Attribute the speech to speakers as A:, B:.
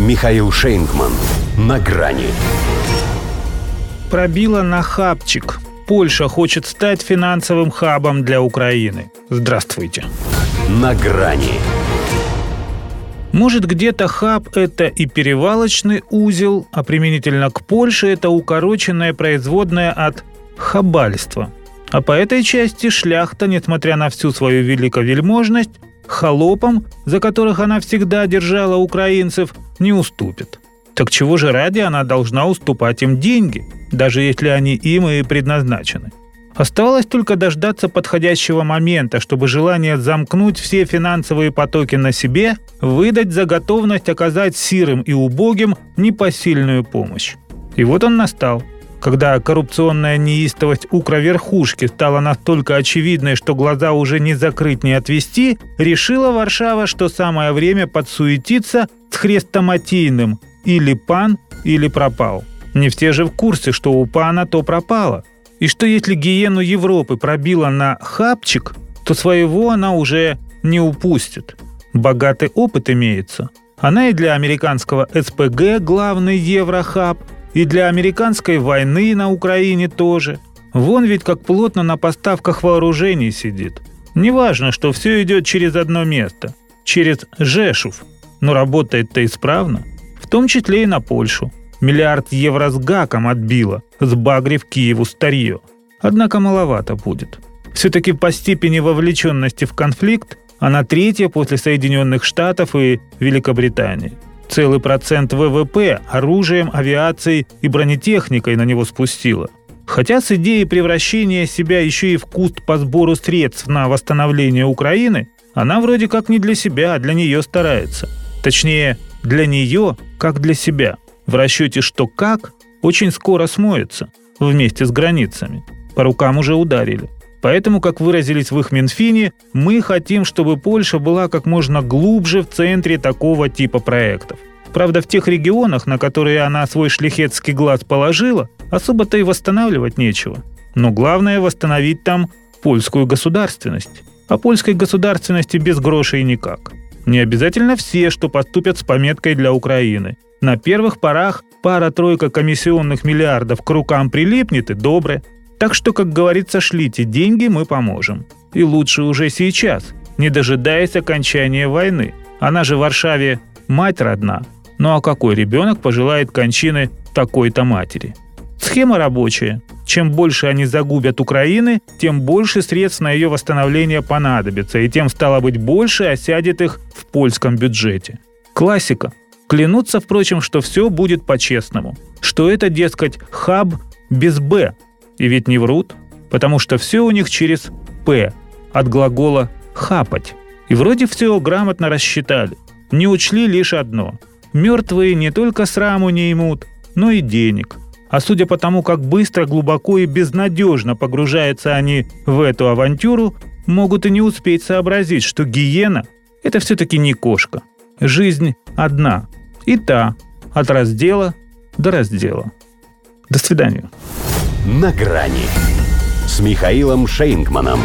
A: Михаил Шейнгман. На грани.
B: Пробила на хабчик. Польша хочет стать финансовым хабом для Украины. Здравствуйте.
A: На грани.
B: Может, где-то хаб – это и перевалочный узел, а применительно к Польше – это укороченное производное от хабальства. А по этой части шляхта, несмотря на всю свою великовельможность, холопам, за которых она всегда держала украинцев, не уступит. Так чего же ради она должна уступать им деньги, даже если они им и предназначены? Оставалось только дождаться подходящего момента, чтобы желание замкнуть все финансовые потоки на себе выдать за готовность оказать сирым и убогим непосильную помощь. И вот он настал – когда коррупционная неистовость укроверхушки стала настолько очевидной, что глаза уже не закрыть, не отвести, решила Варшава, что самое время подсуетиться с хрестоматийным «или пан, или пропал». Не все же в курсе, что у пана то пропало. И что если гиену Европы пробила на хапчик, то своего она уже не упустит. Богатый опыт имеется. Она и для американского СПГ главный еврохаб – и для американской войны на Украине тоже. Вон ведь как плотно на поставках вооружений сидит. Неважно, что все идет через одно место, через Жешув, но работает-то исправно, в том числе и на Польшу. Миллиард евро с гаком отбило, сбагрив Киеву старье. Однако маловато будет. Все-таки по степени вовлеченности в конфликт она третья после Соединенных Штатов и Великобритании – Целый процент ВВП оружием, авиацией и бронетехникой на него спустила. Хотя с идеей превращения себя еще и в куст по сбору средств на восстановление Украины, она вроде как не для себя, а для нее старается. Точнее, для нее, как для себя. В расчете, что как, очень скоро смоется вместе с границами. По рукам уже ударили. Поэтому, как выразились в их Минфине, мы хотим, чтобы Польша была как можно глубже в центре такого типа проектов. Правда, в тех регионах, на которые она свой шлихетский глаз положила, особо-то и восстанавливать нечего. Но главное восстановить там польскую государственность. А польской государственности без грошей никак. Не обязательно все, что поступят с пометкой для Украины. На первых порах пара-тройка комиссионных миллиардов к рукам прилипнет и добре. Так что, как говорится, шлите деньги, мы поможем. И лучше уже сейчас, не дожидаясь окончания войны. Она же в Варшаве мать родна. Ну а какой ребенок пожелает кончины такой-то матери? Схема рабочая. Чем больше они загубят Украины, тем больше средств на ее восстановление понадобится, и тем, стало быть, больше осядет их в польском бюджете. Классика. Клянутся, впрочем, что все будет по-честному. Что это, дескать, хаб без «б», и ведь не врут, потому что все у них через «п» от глагола «хапать». И вроде все грамотно рассчитали. Не учли лишь одно. Мертвые не только сраму не имут, но и денег. А судя по тому, как быстро, глубоко и безнадежно погружаются они в эту авантюру, могут и не успеть сообразить, что гиена – это все-таки не кошка. Жизнь одна. И та от раздела до раздела. До свидания
A: на грани с Михаилом Шейнгманом.